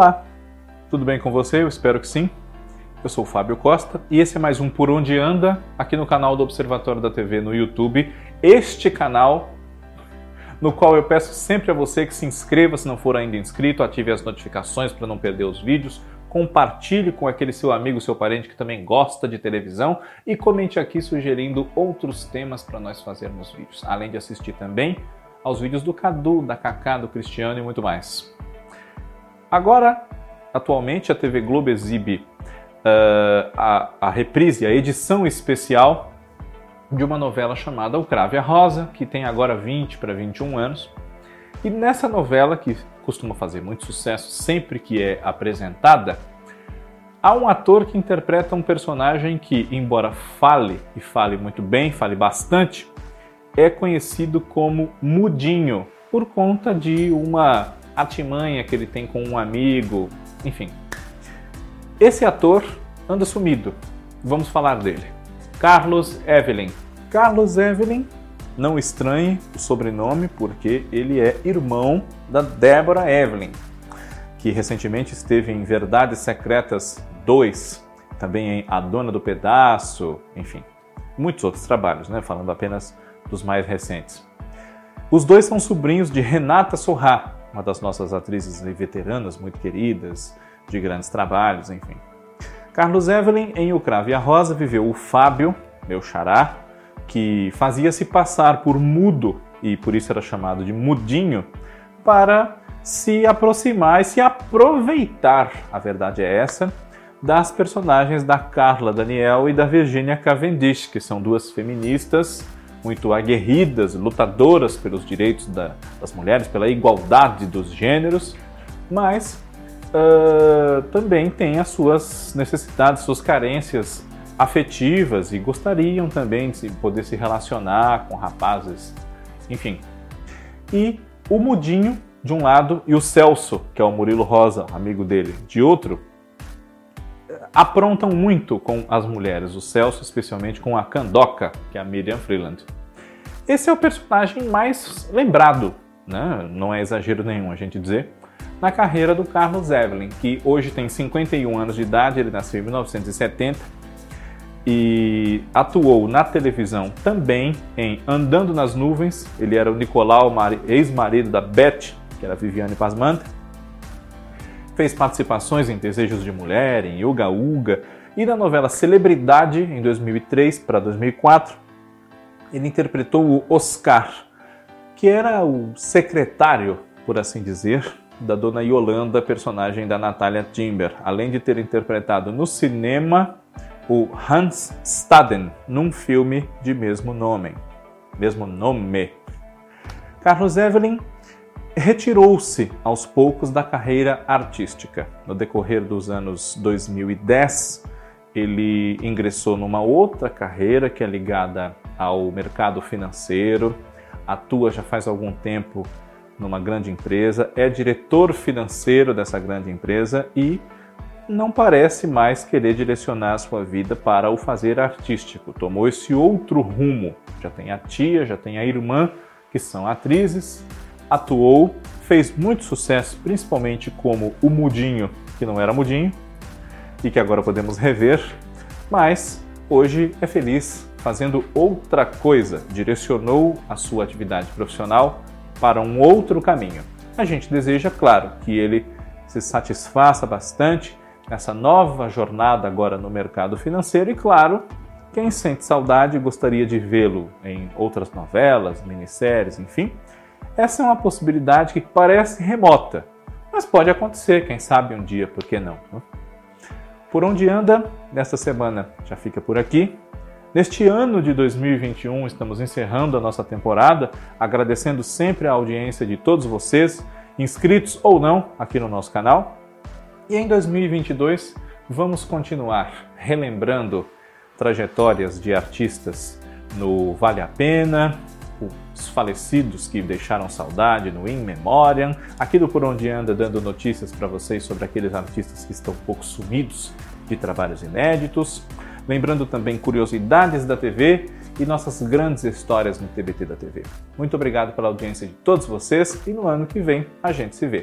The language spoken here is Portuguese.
Olá, tudo bem com você? Eu espero que sim. Eu sou o Fábio Costa e esse é mais um Por Onde Anda aqui no canal do Observatório da TV no YouTube. Este canal no qual eu peço sempre a você que se inscreva se não for ainda inscrito, ative as notificações para não perder os vídeos, compartilhe com aquele seu amigo, seu parente que também gosta de televisão e comente aqui sugerindo outros temas para nós fazermos vídeos, além de assistir também aos vídeos do Cadu, da Kaká, do Cristiano e muito mais. Agora, atualmente, a TV Globo exibe uh, a, a reprise, a edição especial de uma novela chamada O Crave a Rosa, que tem agora 20 para 21 anos. E nessa novela, que costuma fazer muito sucesso sempre que é apresentada, há um ator que interpreta um personagem que, embora fale e fale muito bem, fale bastante, é conhecido como Mudinho, por conta de uma artimanha que ele tem com um amigo, enfim. Esse ator anda sumido. Vamos falar dele. Carlos Evelyn. Carlos Evelyn, não estranhe o sobrenome, porque ele é irmão da Débora Evelyn, que recentemente esteve em Verdades Secretas 2, também em A Dona do Pedaço, enfim, muitos outros trabalhos, né? falando apenas dos mais recentes. Os dois são sobrinhos de Renata Sorrá, uma das nossas atrizes veteranas muito queridas, de grandes trabalhos, enfim. Carlos Evelyn, em O Cravo e a Rosa, viveu o Fábio, meu xará, que fazia-se passar por mudo, e por isso era chamado de mudinho, para se aproximar e se aproveitar, a verdade é essa, das personagens da Carla Daniel e da Virginia Cavendish, que são duas feministas muito aguerridas, lutadoras pelos direitos da, das mulheres, pela igualdade dos gêneros, mas uh, também têm as suas necessidades, suas carências afetivas e gostariam também de poder se relacionar com rapazes, enfim. E o Mudinho, de um lado, e o Celso, que é o Murilo Rosa, amigo dele, de outro, aprontam muito com as mulheres, o Celso especialmente com a Candoca, que é a Miriam Freeland. Esse é o personagem mais lembrado, né? não é exagero nenhum a gente dizer, na carreira do Carlos Evelyn, que hoje tem 51 anos de idade, ele nasceu em 1970 e atuou na televisão também em Andando nas Nuvens, ele era o Nicolau, ex-marido da Beth, que era Viviane Pasmanta, fez participações em Desejos de Mulher, em Uga Uga e na novela Celebridade em 2003 para 2004. Ele interpretou o Oscar, que era o secretário, por assim dizer, da dona Yolanda, personagem da Natalia Timber, além de ter interpretado no cinema o Hans Staden num filme de mesmo nome. Mesmo nome. Carlos Evelyn retirou-se aos poucos da carreira artística. No decorrer dos anos 2010, ele ingressou numa outra carreira que é ligada ao mercado financeiro, atua já faz algum tempo numa grande empresa, é diretor financeiro dessa grande empresa e não parece mais querer direcionar a sua vida para o fazer artístico. Tomou esse outro rumo. Já tem a tia, já tem a irmã, que são atrizes, atuou, fez muito sucesso, principalmente como o Mudinho, que não era Mudinho, e que agora podemos rever, mas hoje é feliz fazendo outra coisa, direcionou a sua atividade profissional para um outro caminho. A gente deseja, claro, que ele se satisfaça bastante nessa nova jornada agora no mercado financeiro e, claro, quem sente saudade gostaria de vê-lo em outras novelas, minisséries, enfim, essa é uma possibilidade que parece remota, mas pode acontecer, quem sabe um dia, por que não? Né? Por onde anda, nesta semana já fica por aqui. Neste ano de 2021, estamos encerrando a nossa temporada, agradecendo sempre a audiência de todos vocês, inscritos ou não aqui no nosso canal. E em 2022, vamos continuar relembrando trajetórias de artistas no Vale a Pena, falecidos que deixaram saudade no In Memoriam, aqui do Por Onde Anda dando notícias para vocês sobre aqueles artistas que estão um pouco sumidos de trabalhos inéditos, lembrando também curiosidades da TV e nossas grandes histórias no TBT da TV. Muito obrigado pela audiência de todos vocês e no ano que vem a gente se vê.